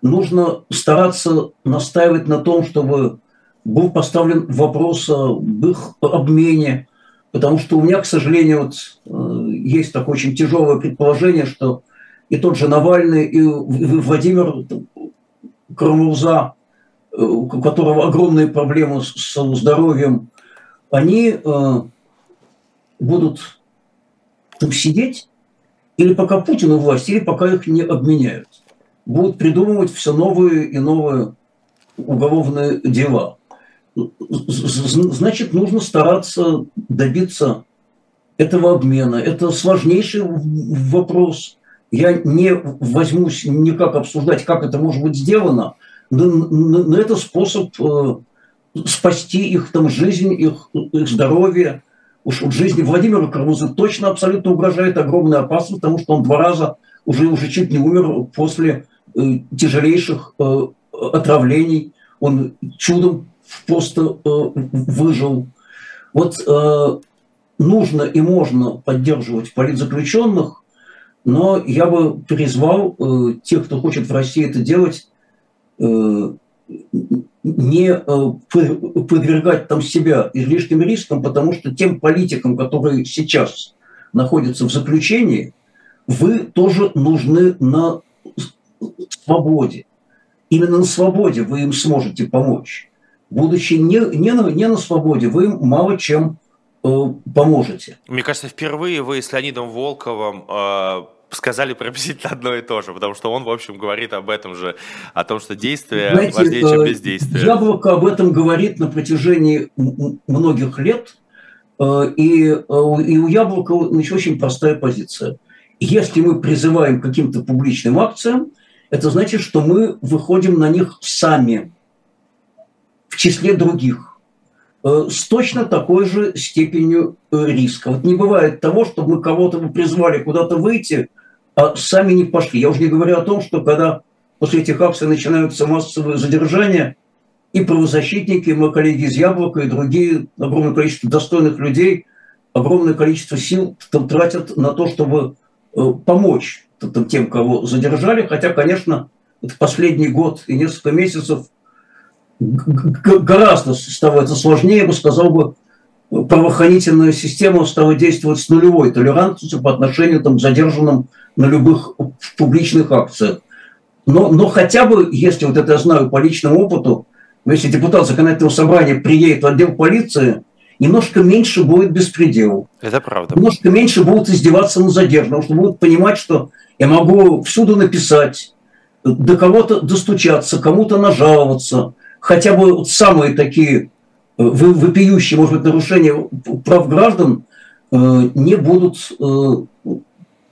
Нужно стараться настаивать на том, чтобы был поставлен вопрос об их обмене, потому что у меня, к сожалению, вот, э, есть такое очень тяжелое предположение, что и тот же Навальный, и Владимир Карамурза, э, у которого огромные проблемы с здоровьем, они э, будут там сидеть или пока Путин у власти, или пока их не обменяют. Будут придумывать все новые и новые уголовные дела. Значит, нужно стараться добиться этого обмена. Это сложнейший вопрос. Я не возьмусь никак обсуждать, как это может быть сделано, но, но это способ э, спасти их там жизнь, их, их здоровье, уж в жизни Владимира Кармузы точно абсолютно угрожает огромная опасность, потому что он два раза уже, уже чуть не умер после тяжелейших э, отравлений. Он чудом просто э, выжил. Вот э, нужно и можно поддерживать политзаключенных, но я бы призвал э, тех, кто хочет в России это делать, э, не э, подвергать там себя излишним рискам, потому что тем политикам, которые сейчас находятся в заключении, вы тоже нужны на свободе. Именно на свободе вы им сможете помочь. Будучи не, не, на, не на свободе, вы им мало чем э, поможете. Мне кажется, впервые вы с Леонидом Волковым э сказали приблизительно одно и то же, потому что он, в общем, говорит об этом же, о том, что действие Знаете, важнее, чем э, бездействие. Яблоко об этом говорит на протяжении многих лет, э, и, э, и у Яблока значит, очень простая позиция. Если мы призываем к каким-то публичным акциям, это значит, что мы выходим на них сами, в числе других с точно такой же степенью риска. Вот не бывает того, чтобы мы кого-то призвали куда-то выйти – а сами не пошли. Я уже не говорю о том, что когда после этих акций начинаются массовые задержания, и правозащитники, и мои коллеги из Яблока, и другие, огромное количество достойных людей, огромное количество сил тратят на то, чтобы э, помочь тем, кого задержали. Хотя, конечно, это последний год и несколько месяцев гораздо становится сложнее, я бы сказал бы, правоохранительная система стала действовать с нулевой толерантностью по отношению там, к задержанным на любых публичных акциях. Но, но хотя бы, если вот это я знаю по личному опыту, если депутат законодательного собрания приедет в отдел полиции, немножко меньше будет беспредел. Это правда. Немножко меньше будут издеваться на задержанном, что будут понимать, что я могу всюду написать, до кого-то достучаться, кому-то нажаловаться. Хотя бы вот самые такие э, вопиющие, может быть, нарушения прав граждан э, не будут э,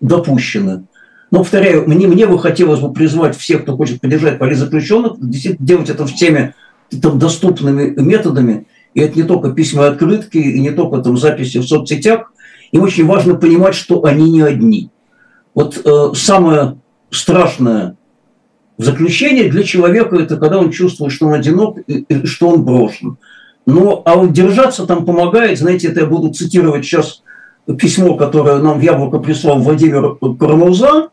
допущены. Но, повторяю, мне, мне бы хотелось бы призвать всех, кто хочет поддержать политзаключенных, действительно делать это всеми там, доступными методами. И это не только письма и открытки, и не только там, записи в соцсетях. Им очень важно понимать, что они не одни. Вот э, самое страшное в заключении для человека это когда он чувствует, что он одинок и, и что он брошен. Но а вот держаться там помогает, знаете, это я буду цитировать сейчас письмо, которое нам в Яблоко прислал Владимир Карамурза,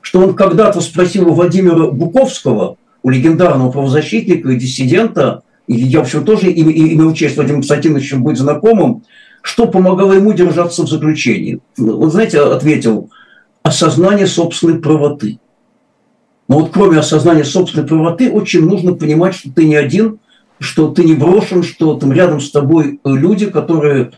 что он когда-то спросил у Владимира Буковского, у легендарного правозащитника и диссидента, и я, в общем, тоже имел честь Владимиром Константиновичем быть знакомым, что помогало ему держаться в заключении. Он, знаете, ответил, осознание собственной правоты. Но вот кроме осознания собственной правоты, очень нужно понимать, что ты не один, что ты не брошен, что там рядом с тобой люди, которые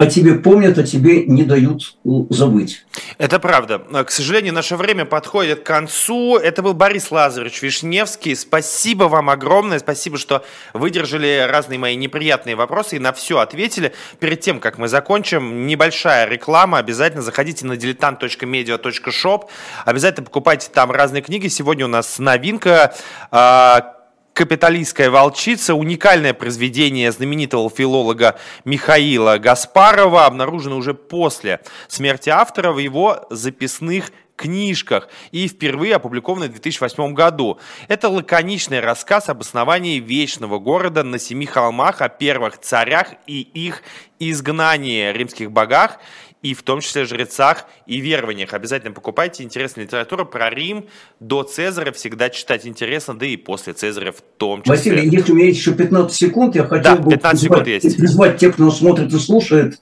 о тебе помнят, о тебе не дают забыть. Это правда. К сожалению, наше время подходит к концу. Это был Борис Лазаревич Вишневский. Спасибо вам огромное. Спасибо, что выдержали разные мои неприятные вопросы и на все ответили. Перед тем, как мы закончим, небольшая реклама. Обязательно заходите на diletant.media.shop. Обязательно покупайте там разные книги. Сегодня у нас новинка а, «Капиталистская волчица», уникальное произведение знаменитого филолога Михаила Гаспарова, обнаружено уже после смерти автора в его записных книжках и впервые опубликовано в 2008 году. Это лаконичный рассказ об основании вечного города на семи холмах, о первых царях и их изгнании римских богах и в том числе жрецах и верованиях. Обязательно покупайте интересную литературу про Рим до Цезаря, всегда читать интересно, да и после Цезаря в том числе. Василий, если у меня есть еще 15 секунд, я хотел да, бы призвать, есть. призвать тех, кто смотрит и слушает,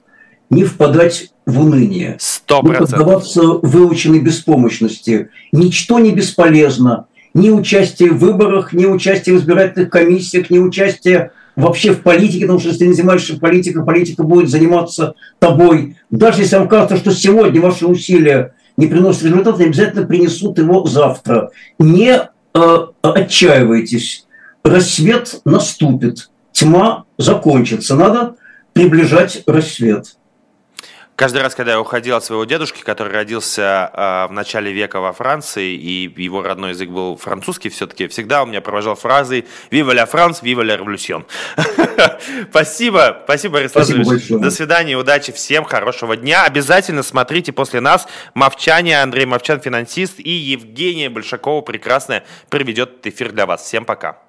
не впадать в уныние. Сто процентов. Не поддаваться выученной беспомощности. Ничто не бесполезно. Ни участие в выборах, ни участие в избирательных комиссиях, ни участие вообще в политике, потому что если не занимаешься политикой, политика будет заниматься тобой. Даже если вам кажется, что сегодня ваши усилия не приносят результата, обязательно принесут его завтра. Не э, отчаивайтесь. Рассвет наступит, тьма закончится. Надо приближать рассвет. Каждый раз, когда я уходил от своего дедушки, который родился э, в начале века во Франции, и его родной язык был французский все-таки, всегда он меня провожал фразой «Viva la France, viva la révolution». спасибо, спасибо, Борис Лазаревич. До свидания, удачи всем, хорошего дня. Обязательно смотрите после нас «Мовчание». Андрей Мовчан, финансист, и Евгения Большакова, прекрасная, проведет эфир для вас. Всем пока.